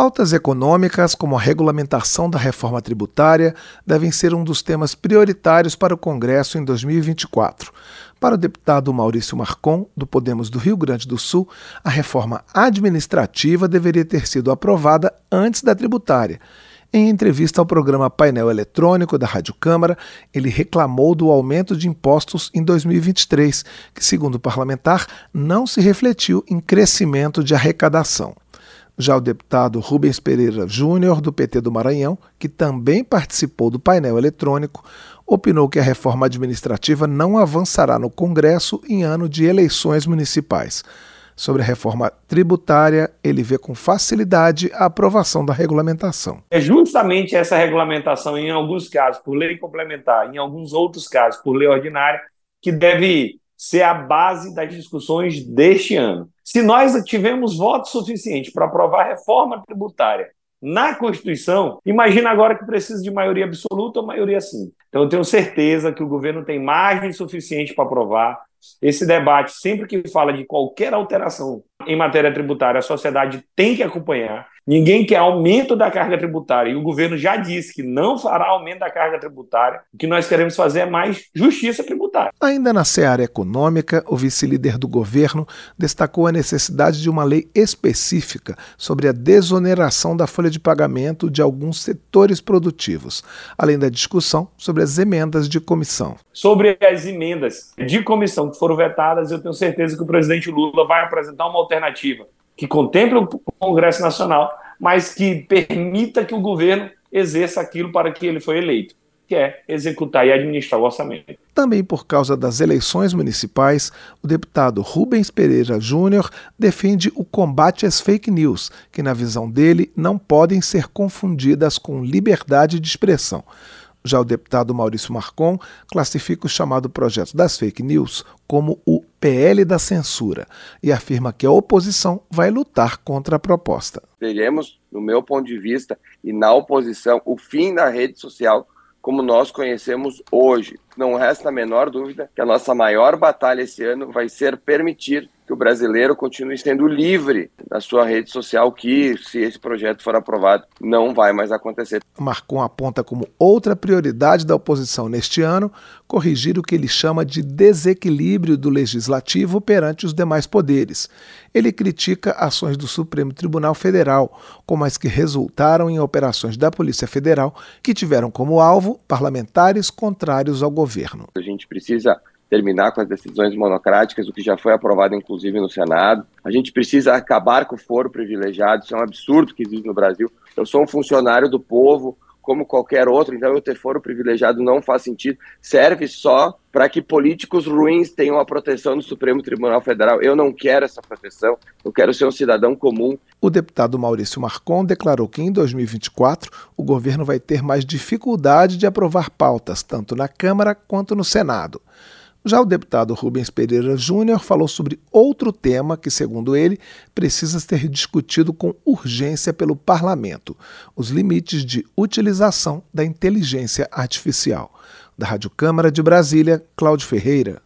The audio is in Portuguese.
pautas econômicas, como a regulamentação da reforma tributária, devem ser um dos temas prioritários para o Congresso em 2024. Para o deputado Maurício Marcon, do Podemos do Rio Grande do Sul, a reforma administrativa deveria ter sido aprovada antes da tributária. Em entrevista ao programa Painel Eletrônico da Rádio Câmara, ele reclamou do aumento de impostos em 2023, que, segundo o parlamentar, não se refletiu em crescimento de arrecadação. Já o deputado Rubens Pereira Júnior, do PT do Maranhão, que também participou do painel eletrônico, opinou que a reforma administrativa não avançará no Congresso em ano de eleições municipais. Sobre a reforma tributária, ele vê com facilidade a aprovação da regulamentação. É justamente essa regulamentação, em alguns casos por lei complementar, em alguns outros casos por lei ordinária, que deve ser a base das discussões deste ano. Se nós tivemos voto suficiente para aprovar a reforma tributária na Constituição, imagina agora que precisa de maioria absoluta ou maioria sim. Então eu tenho certeza que o governo tem margem suficiente para aprovar. Esse debate, sempre que fala de qualquer alteração em matéria tributária, a sociedade tem que acompanhar. Ninguém quer aumento da carga tributária e o governo já disse que não fará aumento da carga tributária. O que nós queremos fazer é mais justiça tributária. Ainda na seara econômica, o vice-líder do governo destacou a necessidade de uma lei específica sobre a desoneração da folha de pagamento de alguns setores produtivos, além da discussão sobre as emendas de comissão. Sobre as emendas de comissão que foram vetadas, eu tenho certeza que o presidente Lula vai apresentar uma alternativa que contemple o Congresso Nacional, mas que permita que o governo exerça aquilo para que ele foi eleito, que é executar e administrar o orçamento. Também por causa das eleições municipais, o deputado Rubens Pereira Júnior defende o combate às fake news, que, na visão dele, não podem ser confundidas com liberdade de expressão. Já o deputado Maurício Marcon classifica o chamado projeto das fake news como o PL da censura e afirma que a oposição vai lutar contra a proposta. Teremos, no meu ponto de vista, e na oposição, o fim da rede social como nós conhecemos hoje. Não resta a menor dúvida que a nossa maior batalha esse ano vai ser permitir que o brasileiro continue sendo livre na sua rede social, que, se esse projeto for aprovado, não vai mais acontecer. Marcon aponta como outra prioridade da oposição neste ano corrigir o que ele chama de desequilíbrio do legislativo perante os demais poderes. Ele critica ações do Supremo Tribunal Federal, como as que resultaram em operações da Polícia Federal que tiveram como alvo parlamentares contrários ao governo. A gente precisa terminar com as decisões monocráticas, o que já foi aprovado inclusive no Senado. A gente precisa acabar com o foro privilegiado, isso é um absurdo que existe no Brasil. Eu sou um funcionário do povo, como qualquer outro, então eu ter foro privilegiado não faz sentido. Serve só para que políticos ruins tenham a proteção do Supremo Tribunal Federal. Eu não quero essa proteção, eu quero ser um cidadão comum. O deputado Maurício Marcon declarou que em 2024 o governo vai ter mais dificuldade de aprovar pautas, tanto na Câmara quanto no Senado. Já o deputado Rubens Pereira Júnior falou sobre outro tema que, segundo ele, precisa ser discutido com urgência pelo parlamento: os limites de utilização da inteligência artificial. Da Rádio Câmara de Brasília, Cláudio Ferreira.